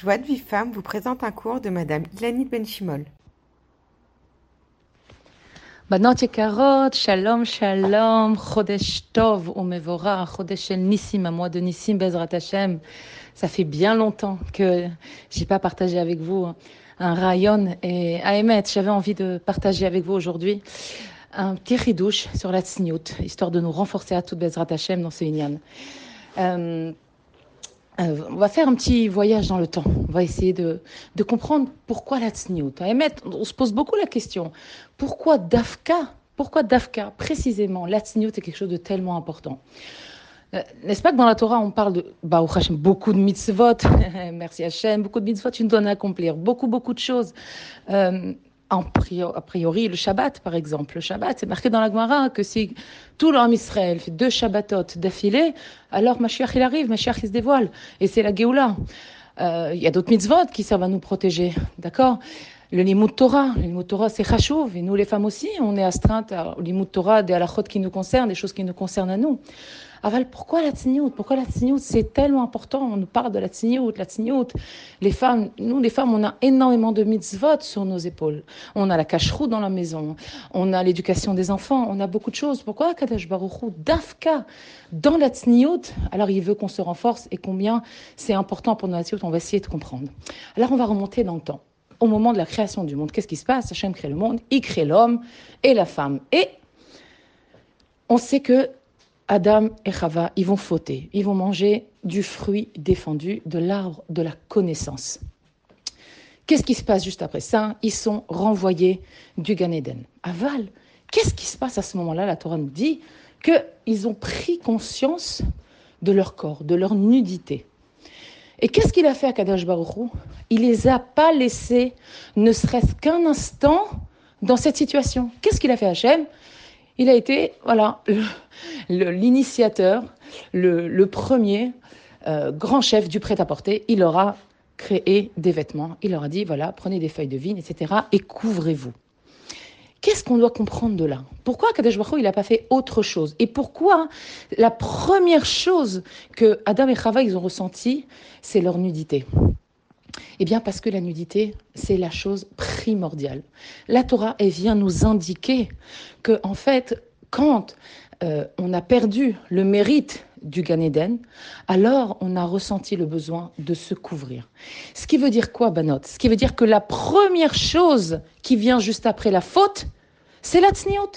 Joie de Vie Femme vous présente un cours de Madame Ilanit Benchimol. בנות יקרות, שלום שלום, חודש טוב ומבורך, חודש של ניסים, un mois de Nissim Bezrat Hashem. Ça fait bien longtemps que j'ai pas partagé avec vous un rayon et à Emet, j'avais envie de partager avec vous aujourd'hui un petit ridouche sur la tsniout, histoire de nous renforcer à toute Bezrat Hashem dans ce Inyan. Euh, euh, on va faire un petit voyage dans le temps. On va essayer de, comprendre pourquoi la. On se pose beaucoup la question. Pourquoi Dafka Pourquoi Dafka Précisément, la est quelque chose de tellement important. Euh, N'est-ce pas que dans la Torah, on parle de beaucoup de mitzvot, merci Hachem, beaucoup de mitzvot, tu nous donnes à accomplir, beaucoup, beaucoup de choses. Euh, en priori, a priori, le Shabbat, par exemple. Le Shabbat, c'est marqué dans la Gemara que si tout l'homme Israël fait deux Shabbatot d'affilée, alors Mashiach il arrive, Mashiach il se dévoile. Et c'est la Géoula. Euh, Il y a d'autres mitzvot qui servent à nous protéger, d'accord? Le limud Torah, le limud Torah c'est chachouv, et nous les femmes aussi, on est astreintes au limud Torah, des halachot qui nous concernent, des choses qui nous concernent à nous. Aval, pourquoi la tzniout Pourquoi la tzniout C'est tellement important. On nous parle de la tzniout, la tzniout. Les femmes, nous les femmes, on a énormément de mitzvot sur nos épaules. On a la cacheroute dans la maison. On a l'éducation des enfants. On a beaucoup de choses. Pourquoi Kadash Baruchou, Dafka, dans la tzniout Alors il veut qu'on se renforce et combien c'est important pour notre tzniout. On va essayer de comprendre. Alors on va remonter dans le temps. Au moment de la création du monde, qu'est-ce qui se passe? Hachem crée le monde, il crée l'homme et la femme. Et on sait que Adam et Chava, ils vont fauter, ils vont manger du fruit défendu de l'arbre de la connaissance. Qu'est-ce qui se passe juste après ça? Ils sont renvoyés du Gan. Aval, qu'est-ce qui se passe à ce moment-là? La Torah nous dit qu'ils ont pris conscience de leur corps, de leur nudité. Et qu'est-ce qu'il a fait à Kadash Baruch Il les a pas laissés, ne serait-ce qu'un instant, dans cette situation. Qu'est-ce qu'il a fait Hachem? Il a été voilà l'initiateur, le, premier euh, grand chef du prêt-à-porter. Il leur a créé des vêtements. Il leur a dit voilà, prenez des feuilles de vigne, etc. et couvrez-vous. Qu'est-ce qu'on doit comprendre de là? Pourquoi Kadesh Baruch il n'a pas fait autre chose? Et pourquoi la première chose que Adam et Chava ont ressenti, c'est leur nudité? Eh bien, parce que la nudité, c'est la chose primordiale. La Torah, elle vient nous indiquer que, en fait, quand euh, on a perdu le mérite du Gan Eden, alors on a ressenti le besoin de se couvrir. Ce qui veut dire quoi, Banot? Ce qui veut dire que la première chose qui vient juste après la faute, c'est la tsniot.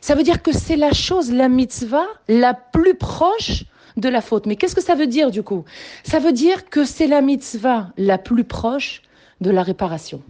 Ça veut dire que c'est la chose, la mitzvah, la plus proche de la faute. Mais qu'est-ce que ça veut dire du coup? Ça veut dire que c'est la mitzvah la plus proche de la réparation.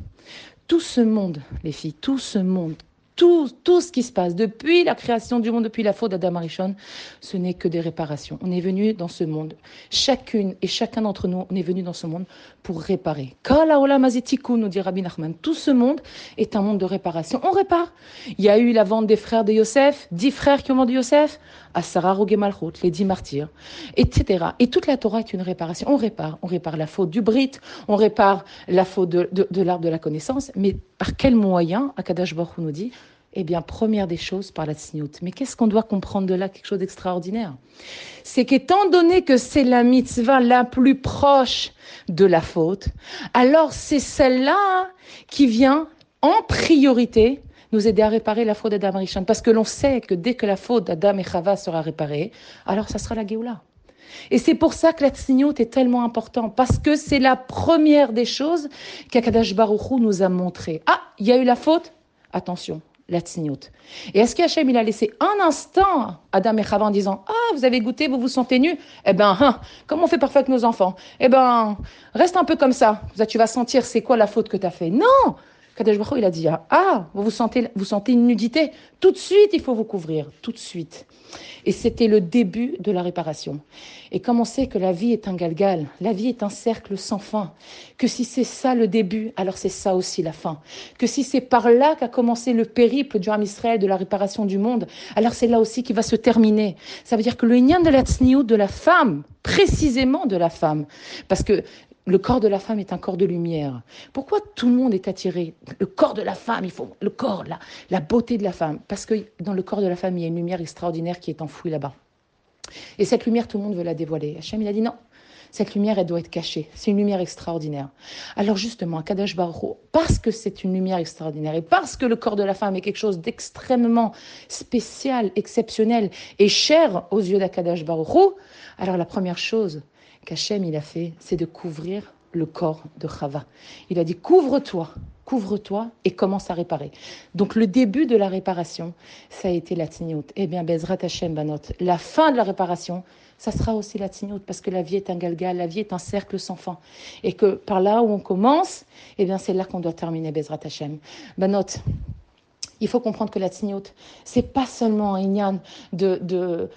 Tout ce monde, les filles, tout ce monde, tout, ce qui se passe depuis la création du monde, depuis la faute d'Adam Arishon, ce n'est que des réparations. On est venu dans ce monde, chacune et chacun d'entre nous, on est venu dans ce monde pour réparer. nous dit Rabbi Nachman, tout ce monde est un monde de réparation. On répare. Il y a eu la vente des frères de Yosef, dix frères qui ont vendu Yosef, à Sarah Malchut, les dix martyrs, etc. Et toute la Torah est une réparation. On répare. On répare la faute du Brit, on répare la faute de, de, de l'arbre de la connaissance, mais par quel moyen, Akadash Baruch nous dit, eh bien, première des choses, par la tsniout. Mais qu'est-ce qu'on doit comprendre de là Quelque chose d'extraordinaire? C'est qu'étant donné que c'est la mitzvah la plus proche de la faute, alors c'est celle-là qui vient en priorité nous aider à réparer la faute d'Adam Rishon. Parce que l'on sait que dès que la faute d'Adam et Chava sera réparée, alors ça sera la Géoula. Et c'est pour ça que la tsniout est tellement important, parce que c'est la première des choses qu'Akadash Baruchou nous a montré. Ah, il y a eu la faute? Attention, la tsniout. Et est-ce qu'Hachem, il a laissé un instant Adam et Chava en disant Ah, vous avez goûté, vous vous sentez nus? Eh ben, hein, comme on fait parfois avec nos enfants, eh ben, reste un peu comme ça. Tu vas sentir c'est quoi la faute que tu as fait? Non Kadesh Baruch il a dit Ah, vous vous sentez, vous sentez une nudité Tout de suite, il faut vous couvrir. Tout de suite. Et c'était le début de la réparation. Et comme on sait que la vie est un galgal, la vie est un cercle sans fin, que si c'est ça le début, alors c'est ça aussi la fin. Que si c'est par là qu'a commencé le périple du Ram Israël de la réparation du monde, alors c'est là aussi qu'il va se terminer. Ça veut dire que le Inyan de la tsniout de la femme, précisément de la femme, parce que le corps de la femme est un corps de lumière. Pourquoi tout le monde est attiré? Le corps de la femme, il faut le corps, la, la beauté de la femme, parce que dans le corps de la femme, il y a une lumière extraordinaire qui est enfouie là-bas. Et cette lumière, tout le monde veut la dévoiler. Hachem, il a dit non. cette lumière, elle doit être cachée. C'est une lumière extraordinaire. Alors justement, Kadosh Baruch parce que c'est une lumière extraordinaire et parce que le corps de la femme est quelque chose d'extrêmement spécial, exceptionnel et cher aux yeux d'Akadosh Baruch alors la première chose qu'Hachem il a fait, c'est de couvrir le corps de Chava. Il a dit couvre-toi, couvre-toi et commence à réparer. Donc le début de la réparation, ça a été la tignout. Eh bien, Bezrat Hashem Banot, la fin de la réparation, ça sera aussi la tignout parce que la vie est un galgal, la vie est un cercle sans fin. Et que par là où on commence, eh bien c'est là qu'on doit terminer Bezrat Hashem. Banot, il faut comprendre que la tignote, c'est pas seulement un ignan de, de,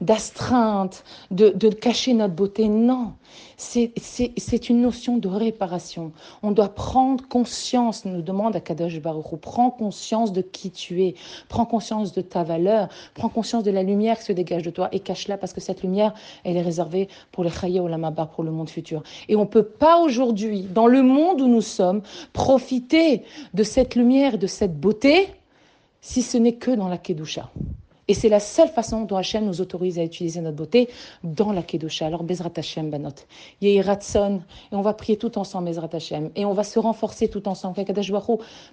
d'astreintes, de, de cacher notre beauté. Non, c'est une notion de réparation. On doit prendre conscience, nous demande Akadosh Baruch prends conscience de qui tu es, prends conscience de ta valeur, prends conscience de la lumière qui se dégage de toi et cache-la parce que cette lumière, elle est réservée pour les Chaye Olamaba, pour le monde futur. Et on ne peut pas aujourd'hui, dans le monde où nous sommes, profiter de cette lumière, de cette beauté, si ce n'est que dans la Kedusha. Et c'est la seule façon dont Hachem nous autorise à utiliser notre beauté dans la Kedusha. Alors, Bezrat Hachem, Banot. Ratson, et on va prier tout ensemble, Bezrat Hachem. Et on va se renforcer tout ensemble.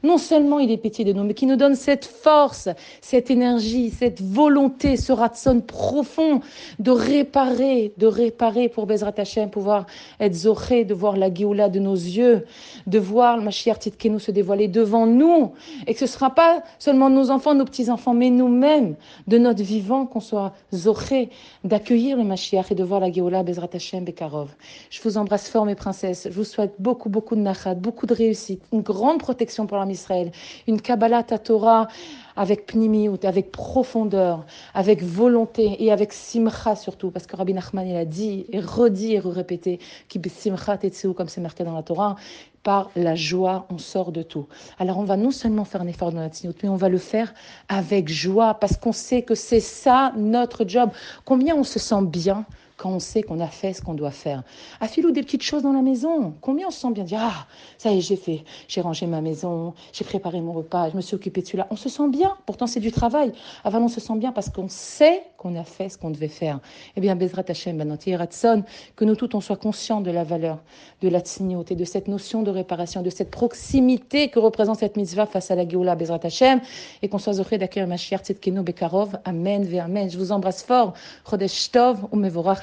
Non seulement il est pitié de nous, mais qui nous donne cette force, cette énergie, cette volonté, ce Ratson profond de réparer, de réparer pour Bezrat Hachem, pouvoir être zoré, de voir la Géoula de nos yeux, de voir le Mashiach Titkenu se dévoiler devant nous. Et que ce ne sera pas seulement nos enfants, nos petits-enfants, mais nous-mêmes de notre vivant, qu'on soit zoré d'accueillir le Mashiach et de voir la Géola Bezrat Hashem Bekarov. Je vous embrasse fort, mes princesses. Je vous souhaite beaucoup, beaucoup de nachat, beaucoup de réussite, une grande protection pour l'homme Israël, une Kabbalah Torah avec pnimiout, avec profondeur, avec volonté et avec simcha surtout, parce que Rabbi Nachman il a dit et redit et répété qui simcha tetsu comme c'est marqué dans la Torah, par la joie, on sort de tout. Alors on va non seulement faire un effort dans la tignote, mais on va le faire avec joie, parce qu'on sait que c'est ça notre job. Combien on se sent bien quand on sait qu'on a fait ce qu'on doit faire. Ou des petites choses dans la maison. Combien on se sent bien dire Ah, ça y est, j'ai fait, j'ai rangé ma maison, j'ai préparé mon repas, je me suis occupé de celui-là. On se sent bien, pourtant c'est du travail. Avant, on se sent bien parce qu'on sait qu'on a fait ce qu'on devait faire. Eh bien, Bezrat Hashem, Ratson, que nous tous on soit conscients de la valeur de la et de cette notion de réparation, de cette proximité que représente cette mitzvah face à la Géoula, Bezrat Hashem, et qu'on soit heureux d'accueillir Mashiach Tzedkeno Bekarov. Amen, ve Amen. Je vous embrasse fort.